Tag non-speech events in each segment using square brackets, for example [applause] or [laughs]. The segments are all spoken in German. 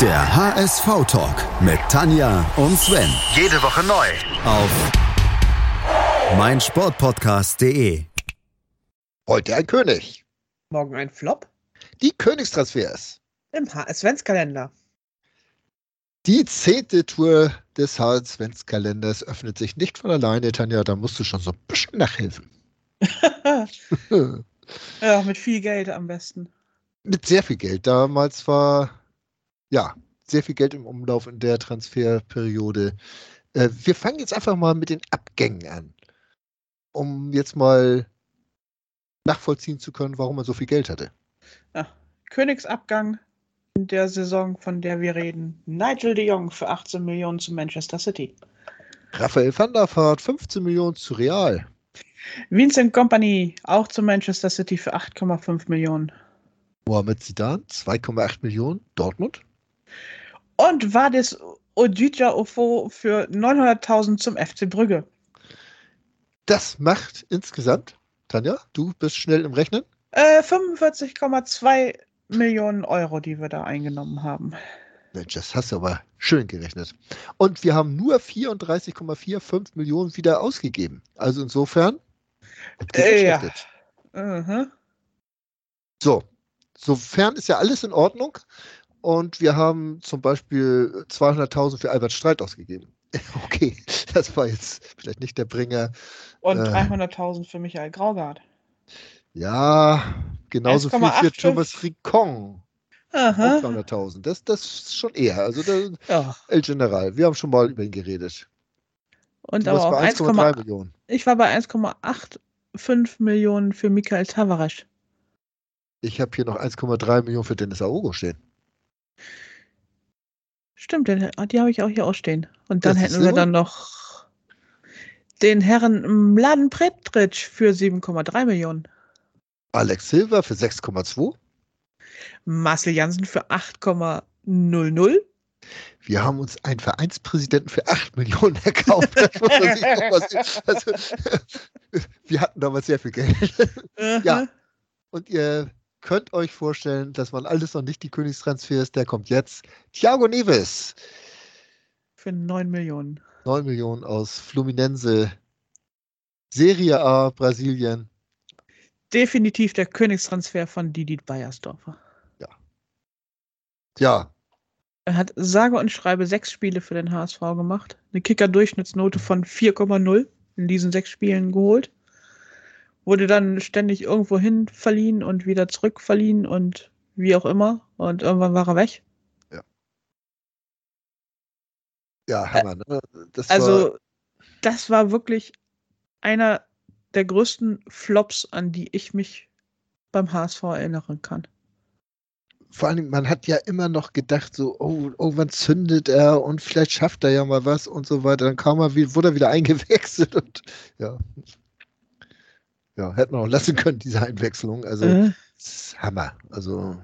Der HSV-Talk mit Tanja und Sven. Jede Woche neu. Auf meinsportpodcast.de. Heute ein König. Morgen ein Flop Die Königstransfers. im HS-Kalender. Die zehnte Tour des HSV-Kalenders öffnet sich nicht von alleine, Tanja. Da musst du schon so ein bisschen nachhelfen. [laughs] [laughs] ja, mit viel Geld am besten. Mit sehr viel Geld. Damals war, ja, sehr viel Geld im Umlauf in der Transferperiode. Äh, wir fangen jetzt einfach mal mit den Abgängen an, um jetzt mal nachvollziehen zu können, warum man so viel Geld hatte. Ja, Königsabgang in der Saison, von der wir reden. Nigel de Jong für 18 Millionen zu Manchester City. Raphael van der Vaart, 15 Millionen zu Real. Vincent Company auch zu Manchester City für 8,5 Millionen. Mohamed Zidane, 2,8 Millionen. Dortmund. Und Vadis Ojija Ofo für 900.000 zum FC Brügge. Das macht insgesamt, Tanja, du bist schnell im Rechnen. Äh, 45,2 Millionen Euro, die wir da eingenommen haben. Mensch, das hast du aber schön gerechnet. Und wir haben nur 34,45 Millionen wieder ausgegeben. Also insofern. Äh, ja. Mhm. So, sofern ist ja alles in Ordnung. Und wir haben zum Beispiel 200.000 für Albert Streit ausgegeben. [laughs] Okay, das war jetzt vielleicht nicht der Bringer. Und Äh. 300.000 für Michael Graugart. Ja, genauso viel für 1,85. Thomas Ricon. Aha. 200.000. Das, das ist schon eher. Also der Ja. El General. Wir haben schon mal über ihn geredet. Und Du aber warst auch bei 1,3 1,8 Millionen. ich war bei 1,85 Millionen für Michael Tavares. Ich habe hier noch 1,3 Millionen für Dennis Aogo stehen. Stimmt, den, ah, die habe ich auch hier ausstehen. Und dann Das hätten wir so. dann noch den Herrn Mladen Pretric für 7,3 Millionen. Alex Silva für 6,2. Marcel Janssen für 8,00. Wir haben uns einen Vereinspräsidenten für 8 Millionen erkauft. Also, [laughs] wir hatten damals sehr viel Geld. Ja. Und ihr könnt euch vorstellen, das waren alles noch nicht die Königstransfers. Der kommt jetzt. Thiago Neves. Für 9 Millionen. 9 Millionen aus Fluminense. Serie A, Brasilien. Definitiv der Königstransfer von Didi Beiersdorfer. Ja, Er hat sage und schreibe sechs Spiele für den HSV gemacht. Eine Kicker-Durchschnittsnote von 4,0 in diesen sechs Spielen geholt. Wurde dann ständig irgendwo hin verliehen und wieder zurück verliehen und wie auch immer. Und irgendwann war er weg. ja, Hammer. Ne? Das war, Also, das war wirklich einer der größten Flops, an die ich mich beim HSV erinnern kann. vor allem, man hat ja immer noch gedacht, so, oh, oh, wann zündet er und vielleicht schafft er ja mal was und so weiter. Dann kam er, wurde er wieder [laughs] eingewechselt und ja. Ja, hätte man auch lassen können, diese Einwechslung. Also, Äh, das ist Hammer. Also,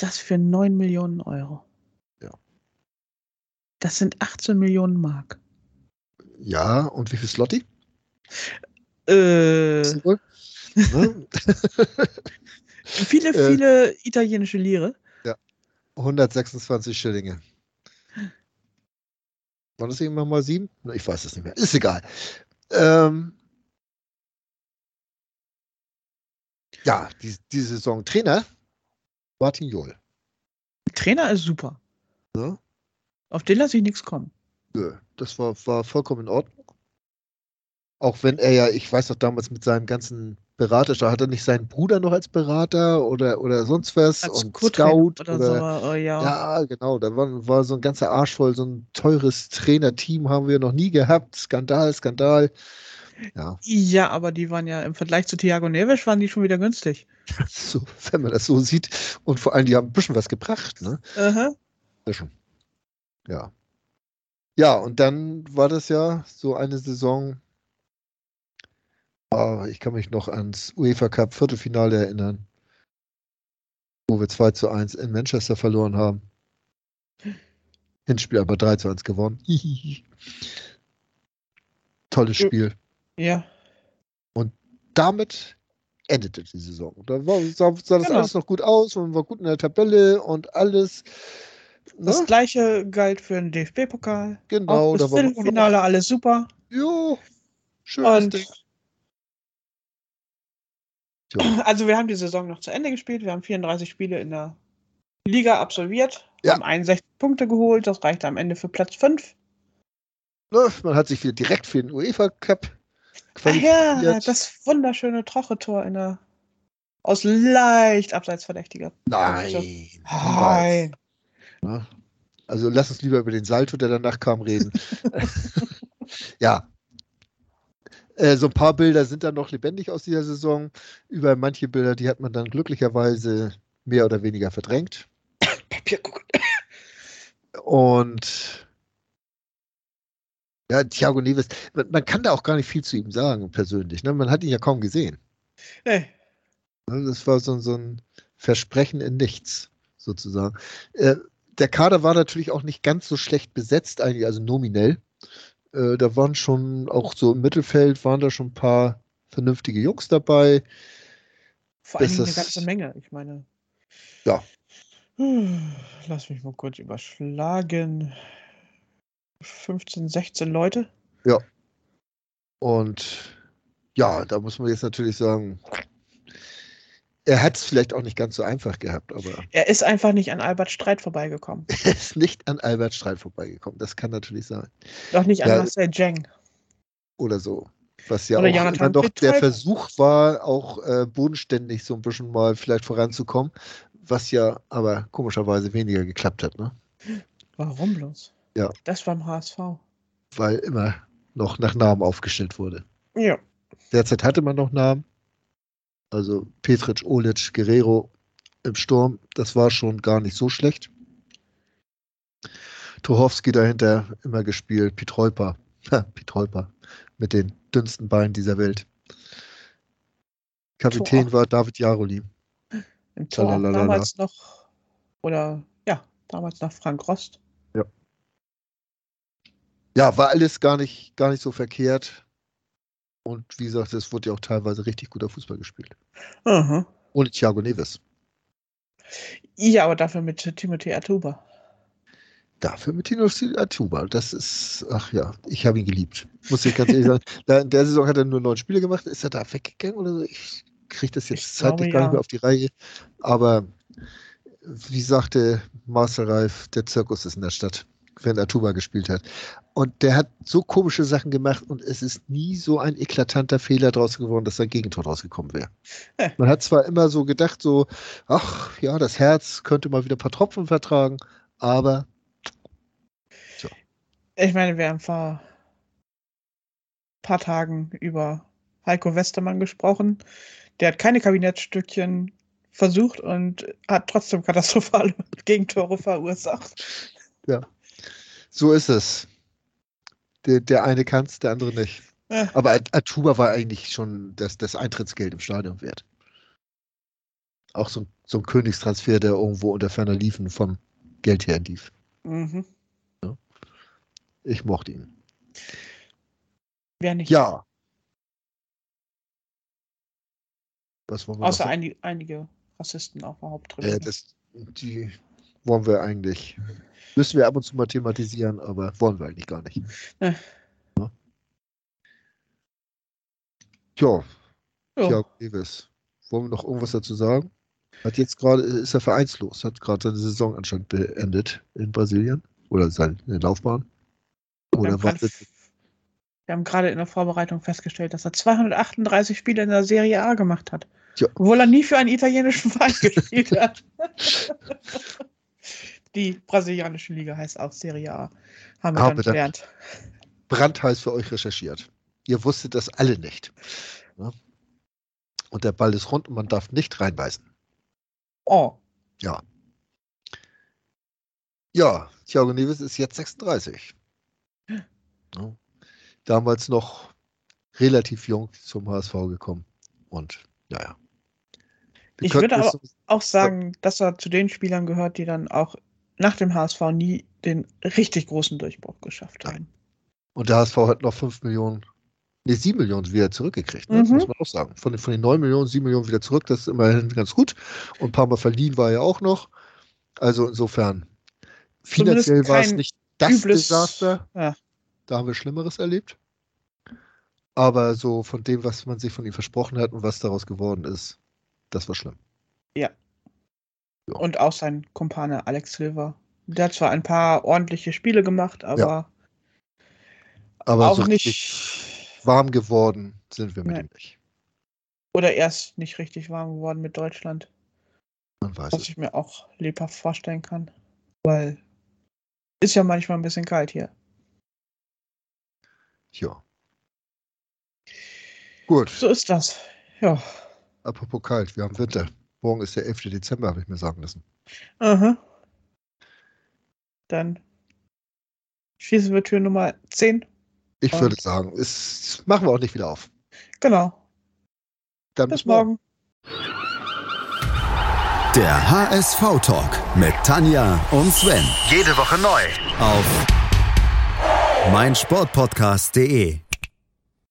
das für 9 Millionen Euro. Ja. Das sind 18 Millionen Mark. ja, und wie viel Slotti? Äh, wir? Ne? [laughs] viele, Äh. viele italienische Lire. 126 Schillinge. War das irgendwann mal sieben? Ich weiß es nicht mehr. Ist egal. Ähm, ja, die, die Saison Trainer Martin Johl. Trainer ist super. Ne? Auf den lasse ich nichts kommen. Nö, das war, war vollkommen in Ordnung. Auch wenn er ja, ich weiß noch damals mit seinem ganzen Berater, da hat er nicht seinen Bruder noch als Berater oder, oder sonst was Als und Scout oder, oder, so. Oh, ja. Ja, genau. Da war, war so ein ganzer Arsch voll, so ein teures Trainerteam haben wir noch nie gehabt. Skandal, Skandal. Ja, ja, aber die waren ja im Vergleich zu Thiago Neves waren die schon wieder günstig. [laughs] so, wenn man das so sieht. Und vor allem, die haben ein bisschen was gebracht, ne? Aha. Bisschen. Ja. Ja, und dann war das ja so eine Saison. Ah, ich kann mich noch ans UEFA Cup Viertelfinale erinnern, wo wir 2 zu 1 in Manchester verloren haben. Hinspiel aber 3 zu 1 gewonnen. [laughs] Tolles Spiel. Ja. damit endete die Saison. Da war, sah, sah das Genau. alles noch gut aus und war gut in der Tabelle und alles. Das Ne? gleiche galt für den DFB-Pokal. Genau, auch das da war Viertelfinale alles super. Jo, schönes Und Ding. [clears throat] Also wir haben die Saison noch zu Ende gespielt. Wir haben 34 Spiele in der Liga absolviert, Ja. haben 61 Punkte geholt. Das reichte am Ende für Platz 5. Ne, man hat sich wieder direkt für den UEFA Cup Ach ja, das wunderschöne Troche-Tor in der aus leicht abseits verdächtiger. Nein. Nein. niemals. Also lass uns lieber über den Salto, der danach kam, reden. [laughs] ja. Äh, so ein paar Bilder sind dann noch lebendig aus dieser Saison. Über manche Bilder, die hat man dann glücklicherweise mehr oder weniger verdrängt. Papierkugel. Und ja, Thiago Neves, man, man kann da auch gar nicht viel zu ihm sagen, persönlich. Ne? Man hat ihn ja kaum gesehen. Nee. Ne, Das war so, so ein Versprechen in nichts, sozusagen. Äh, der Kader war natürlich auch nicht ganz so schlecht besetzt, eigentlich, also nominell. Äh, da waren schon, auch so im Mittelfeld, waren da schon ein paar vernünftige Jungs dabei. Vor Dingen eine ganze Menge. Ich meine. Ja. Lass mich mal kurz überschlagen. 15, 16 Leute. Und ja, da muss man jetzt natürlich sagen, er hat es vielleicht auch nicht ganz so einfach gehabt, aber Er ist einfach nicht an Albert Streit vorbeigekommen. [laughs] er ist nicht an Albert Streit vorbeigekommen. Das kann natürlich sein. Doch nicht an Ja. Marcel Jeng. Oder so. Was ja Oder auch immer noch der. Versuch war, auch äh, bodenständig so ein bisschen mal vielleicht voranzukommen, was ja aber komischerweise weniger geklappt hat, ne? Warum bloß? Ja. Das beim HSV. Weil immer noch nach Namen aufgestellt wurde. Ja. Derzeit hatte man noch Namen. Also Petric, Olic, Guerrero im Sturm, das war schon gar nicht so schlecht. Tuchowski dahinter immer gespielt, Pietrolpa, ha, Pietrolpa mit den dünnsten Beinen dieser Welt. Kapitän Tor. war David Jaroli. Im Tor damals noch. Oder ja, damals noch Frank Rost. Ja, war alles gar nicht, gar nicht so verkehrt. Und wie gesagt, es wurde ja auch teilweise richtig guter Fußball gespielt. Aha. Ohne Thiago Neves. Ja, aber dafür mit Timothy Atuba. Dafür mit Tino Atuba. Das ist, ach ja, ich habe ihn geliebt. Muss ich ganz ehrlich sagen. [laughs] Da, in der Saison hat er nur neun Spiele gemacht. Ist er da weggegangen oder so? Ich kriege das jetzt Ich zeitlich glaube, gar ja. nicht mehr auf die Reihe. Aber wie sagte Marcel Reif, der Zirkus ist in der Stadt, wenn Atuba gespielt hat. Und der hat so komische Sachen gemacht und es ist nie so ein eklatanter Fehler draus geworden, dass sein Gegentor rausgekommen wäre. Man hat zwar immer so gedacht, so, ach ja, das Herz könnte mal wieder ein paar Tropfen vertragen, aber Ich meine, wir haben vor ein paar Tagen über Heiko Westermann gesprochen. Der hat keine Kabinettstückchen versucht und hat trotzdem katastrophale [laughs] Gegentore verursacht. So ist es. Der, der eine kann es, der andere nicht. Äh, Aber At- Atuba war eigentlich schon das, das Eintrittsgeld im Stadion wert. Auch so ein, so ein Königstransfer, der irgendwo unter ferner Liefen vom Geld her lief. mhm. Ich mochte ihn. Wer nicht? Ja. Was wollen wir Außer ein, einige Rassisten auf der Haupttribüne. Äh, das, die wollen wir eigentlich, müssen wir ab und zu mal thematisieren, aber wollen wir eigentlich gar nicht. Äh. Ja. Tja, Ja. Thiago Neves. Wollen wir noch irgendwas dazu sagen? Hat jetzt gerade, ist er vereinslos, hat gerade seine Saison anscheinend beendet in Brasilien oder seine Laufbahn. wir, Oder gerade, wird, wir haben gerade in der Vorbereitung festgestellt, dass er 238 Spiele in der Serie A gemacht hat. Tja. Obwohl er nie für einen italienischen Verein [laughs] gespielt hat. [laughs] Die brasilianische Liga heißt auch Serie A. Haben wir Haben dann gelernt. brandheiß für euch recherchiert. Ihr wusstet das alle nicht. Und der Ball ist rund und man darf nicht reinbeißen. Oh, Ja. Ja, Thiago Neves ist jetzt 36. Ja. Damals noch relativ jung zum HSV gekommen. Und naja. Ich würde aber- auch sagen, dass er zu den Spielern gehört, die dann auch nach dem HSV nie den richtig großen Durchbruch geschafft haben. Und der HSV hat noch 5 Millionen, nee, 7 Millionen wieder zurückgekriegt, ne? Mhm. muss man auch sagen. Von, den- von den 9 Millionen, 7 Millionen wieder zurück, das ist immerhin ganz gut. Und ein paar Mal verliehen war er auch noch. Also insofern, Finanziell war es nicht das übles- Desaster. Ja. Da haben wir Schlimmeres erlebt. Aber so von dem, was man sich von ihm versprochen hat und was daraus geworden ist, das war schlimm. Und auch sein Kumpane Alex Silva. Der hat zwar ein paar ordentliche Spiele gemacht, aber Aber auch so nicht. warm geworden sind wir mit Nein. ihm nicht. Oder erst nicht richtig warm geworden mit Deutschland. Man weiß Was es. ich mir auch lebhaft vorstellen kann. Weil ist ja manchmal ein bisschen kalt hier. Ja. Gut, So ist das. Ja. Apropos kalt, wir haben Winter. Morgen ist der 11. Dezember, habe ich mir sagen lassen. Aha. Dann schließen wir Tür Nummer 10. Ich würde sagen, es machen wir auch nicht wieder auf. Genau. Dann Bis morgen. Der HSV-Talk mit Tanja und Sven. Jede Woche neu. Auf meinsportpodcast.de.